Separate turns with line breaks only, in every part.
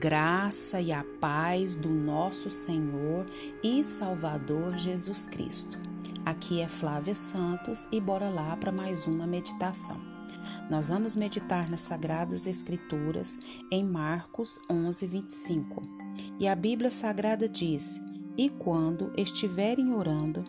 graça e a paz do nosso Senhor e Salvador Jesus Cristo. Aqui é Flávia Santos e bora lá para mais uma meditação. Nós vamos meditar nas Sagradas Escrituras em Marcos 11, 25. E a Bíblia Sagrada diz: E quando estiverem orando,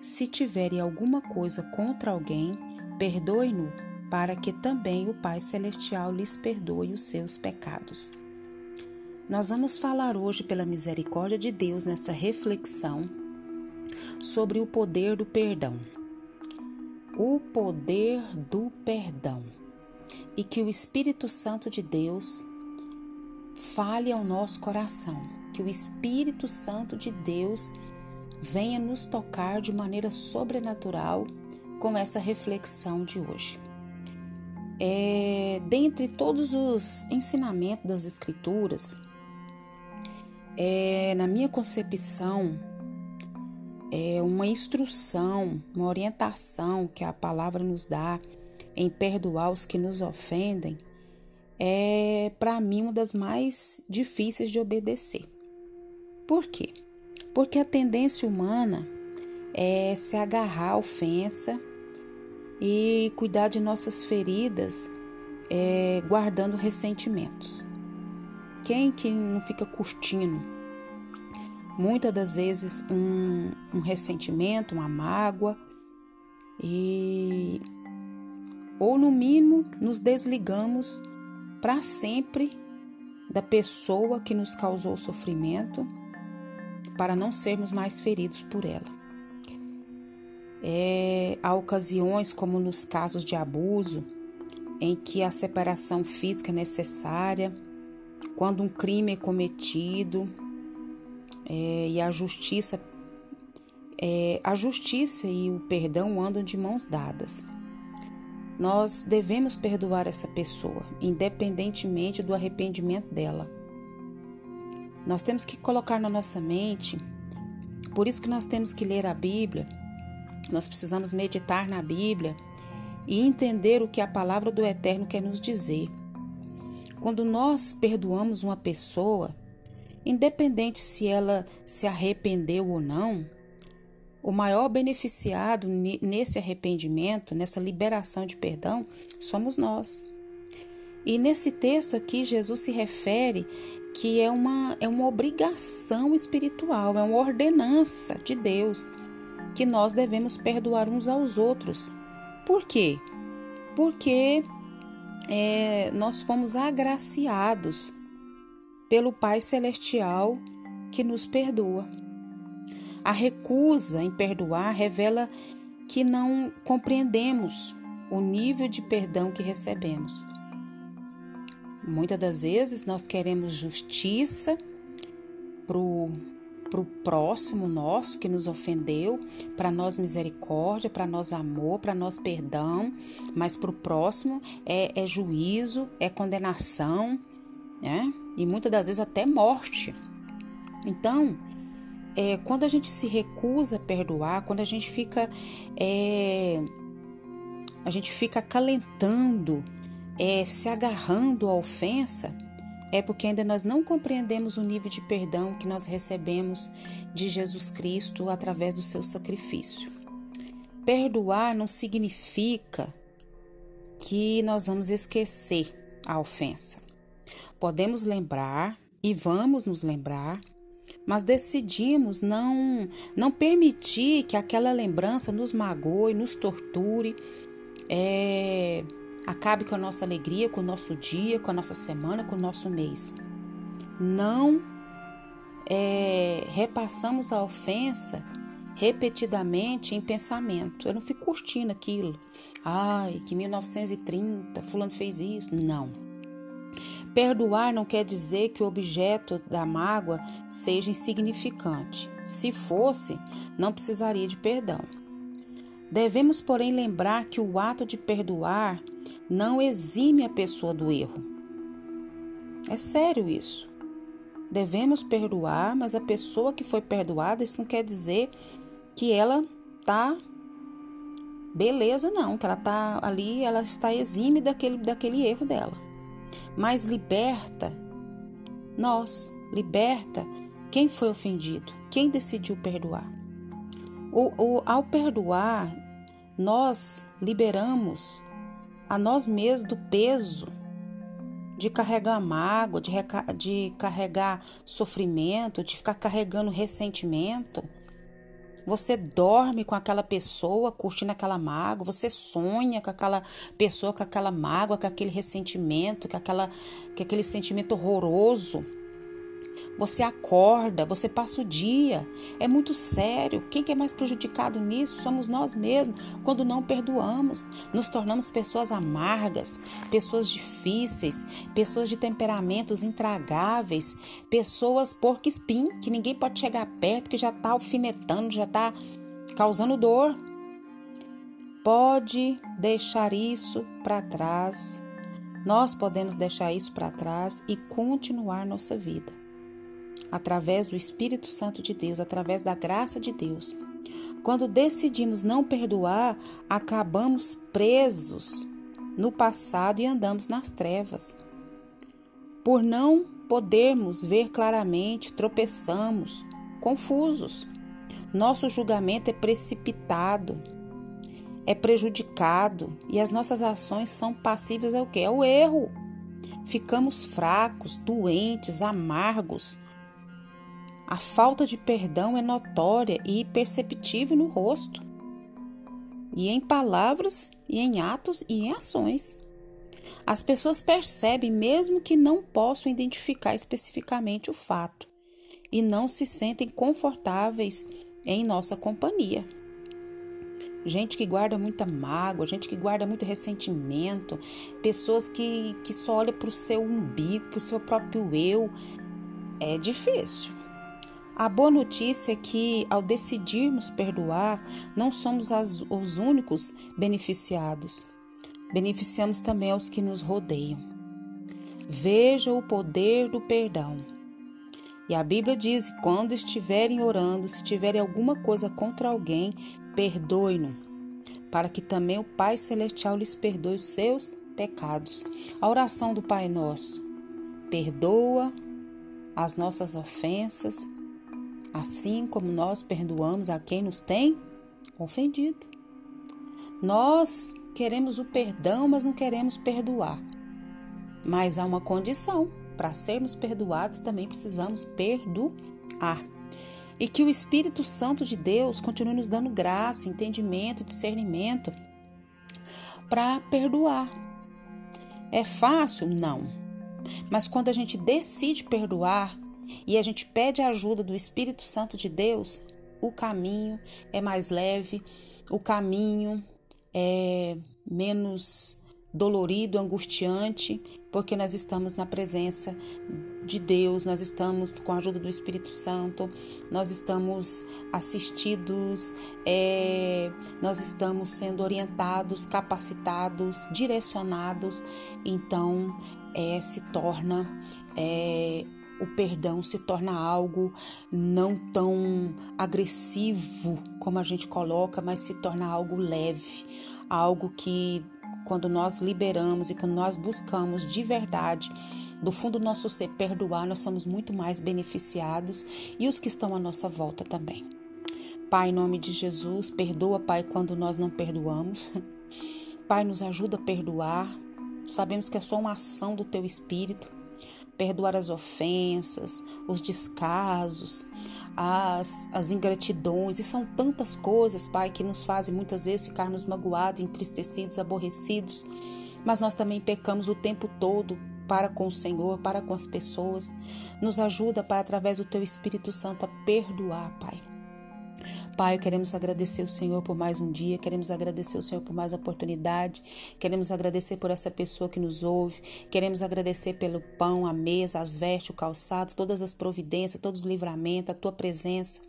se tiverem alguma coisa contra alguém, perdoe-no, para que também o Pai Celestial lhes perdoe os seus pecados. Nós vamos falar hoje, pela misericórdia de Deus, nessa reflexão sobre o poder do perdão. O poder do perdão. E que o Espírito Santo de Deus fale ao nosso coração, que o Espírito Santo de Deus venha nos tocar de maneira sobrenatural com essa reflexão de hoje. É, dentre todos os ensinamentos das Escrituras, é, na minha concepção, é uma instrução, uma orientação que a palavra nos dá em perdoar os que nos ofendem, é para mim uma das mais difíceis de obedecer. Por quê? Porque a tendência humana é se agarrar à ofensa e cuidar de nossas feridas, é, guardando ressentimentos. Quem que não fica curtindo? Muitas das vezes um, um ressentimento, uma mágoa e ou no mínimo nos desligamos para sempre da pessoa que nos causou sofrimento para não sermos mais feridos por ela. É, há ocasiões, como nos casos de abuso, em que a separação física é necessária quando um crime é cometido é, e a justiça é, a justiça e o perdão andam de mãos dadas. Nós devemos perdoar essa pessoa, independentemente do arrependimento dela. Nós temos que colocar na nossa mente, por isso que nós temos que ler a Bíblia, nós precisamos meditar na Bíblia e entender o que a palavra do Eterno quer nos dizer. Quando nós perdoamos uma pessoa, independente se ela se arrependeu ou não, o maior beneficiado nesse arrependimento, nessa liberação de perdão, somos nós. E nesse texto aqui, Jesus se refere que é uma, é uma obrigação espiritual, é uma ordenança de Deus que nós devemos perdoar uns aos outros. Por quê? Porque é, nós fomos agraciados pelo Pai Celestial que nos perdoa. A recusa em perdoar revela que não compreendemos o nível de perdão que recebemos. Muitas das vezes nós queremos justiça para o para o próximo nosso que nos ofendeu, para nós misericórdia, para nós amor, para nós perdão, mas para o próximo é, é juízo, é condenação, né? E muitas das vezes até morte. Então, é, quando a gente se recusa a perdoar, quando a gente fica é, a gente fica acalentando, é, se agarrando à ofensa, é porque ainda nós não compreendemos o nível de perdão que nós recebemos de Jesus Cristo através do seu sacrifício. Perdoar não significa que nós vamos esquecer a ofensa. Podemos lembrar e vamos nos lembrar, mas decidimos não não permitir que aquela lembrança nos magoe, nos torture, é, acabe com a nossa alegria, com o nosso dia, com a nossa semana, com o nosso mês. Não é, repassamos a ofensa repetidamente em pensamento. Eu não fico curtindo aquilo. Ai, que 1930, fulano fez isso. Não. Perdoar não quer dizer que o objeto da mágoa seja insignificante. Se fosse, não precisaria de perdão. Devemos, porém, lembrar que o ato de perdoar não exime a pessoa do erro. É sério isso. Devemos perdoar, mas a pessoa que foi perdoada, isso não quer dizer que ela tá beleza, não, que ela tá ali, ela está exime daquele, daquele erro dela. Mas liberta Nós, liberta quem foi ofendido, quem decidiu perdoar. O, o, ao perdoar, nós liberamos a nós mesmos do peso de carregar mágoa, de, de carregar sofrimento, de ficar carregando ressentimento. Você dorme com aquela pessoa curtindo aquela mágoa, você sonha com aquela pessoa com aquela mágoa, com aquele ressentimento, com, aquela, com aquele sentimento horroroso. Você acorda, você passa o dia. É muito sério. Quem que é mais prejudicado nisso? Somos nós mesmos. Quando não perdoamos, nos tornamos pessoas amargas, pessoas difíceis, pessoas de temperamentos intragáveis, pessoas porco espinho, que ninguém pode chegar perto, que já está alfinetando, já está causando dor. Pode deixar isso para trás. Nós podemos deixar isso para trás e continuar nossa vida através do Espírito Santo de Deus, através da graça de Deus. Quando decidimos não perdoar, acabamos presos no passado e andamos nas trevas. Por não podermos ver claramente, tropeçamos, confusos. Nosso julgamento é precipitado, é prejudicado e as nossas ações são passíveis ao que? Ao erro. Ficamos fracos, doentes, amargos, a falta de perdão é notória e perceptível no rosto, e em palavras, e em atos e em ações. As pessoas percebem, mesmo que não possam identificar especificamente o fato, e não se sentem confortáveis em nossa companhia. Gente que guarda muita mágoa, gente que guarda muito ressentimento, pessoas que, que só olham para o seu umbigo, para o seu próprio eu. É difícil. A boa notícia é que, ao decidirmos perdoar, não somos as, os únicos beneficiados. Beneficiamos também aos que nos rodeiam. Veja o poder do perdão. E a Bíblia diz: quando estiverem orando, se tiverem alguma coisa contra alguém, perdoe-no, para que também o Pai Celestial lhes perdoe os seus pecados. A oração do Pai Nosso: perdoa as nossas ofensas assim como nós perdoamos a quem nos tem ofendido. Nós queremos o perdão, mas não queremos perdoar. Mas há uma condição: para sermos perdoados, também precisamos perdoar. E que o Espírito Santo de Deus continue nos dando graça, entendimento, discernimento para perdoar. É fácil? Não. Mas quando a gente decide perdoar, e a gente pede a ajuda do Espírito Santo de Deus, o caminho é mais leve, o caminho é menos dolorido, angustiante, porque nós estamos na presença de Deus, nós estamos com a ajuda do Espírito Santo, nós estamos assistidos, é, nós estamos sendo orientados, capacitados, direcionados, então é, se torna é, o perdão se torna algo não tão agressivo como a gente coloca, mas se torna algo leve, algo que quando nós liberamos e quando nós buscamos de verdade do fundo do nosso ser perdoar, nós somos muito mais beneficiados e os que estão à nossa volta também. Pai, em nome de Jesus, perdoa, Pai, quando nós não perdoamos. Pai, nos ajuda a perdoar. Sabemos que é só uma ação do teu espírito perdoar as ofensas, os descasos, as, as ingratidões, e são tantas coisas, Pai, que nos fazem muitas vezes ficarmos magoados, entristecidos, aborrecidos, mas nós também pecamos o tempo todo para com o Senhor, para com as pessoas. Nos ajuda, Pai, através do Teu Espírito Santo a perdoar, Pai. Pai, queremos agradecer o Senhor por mais um dia, queremos agradecer o Senhor por mais uma oportunidade, queremos agradecer por essa pessoa que nos ouve, queremos agradecer pelo pão, a mesa, as vestes, o calçado, todas as providências, todos os livramentos, a tua presença.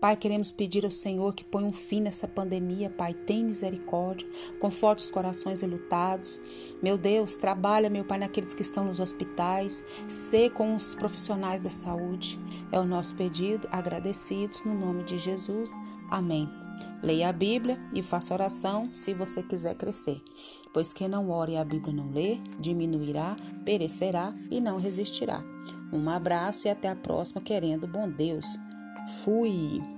Pai, queremos pedir ao Senhor que ponha um fim nessa pandemia, Pai, tem misericórdia, conforte os corações enlutados. Meu Deus, trabalha, meu Pai, naqueles que estão nos hospitais, ser com os profissionais da saúde. É o nosso pedido, agradecidos no nome de Jesus. Amém. Leia a Bíblia e faça oração se você quiser crescer. Pois quem não ore e a Bíblia não lê, diminuirá, perecerá e não resistirá. Um abraço e até a próxima, querendo bom Deus. Fui!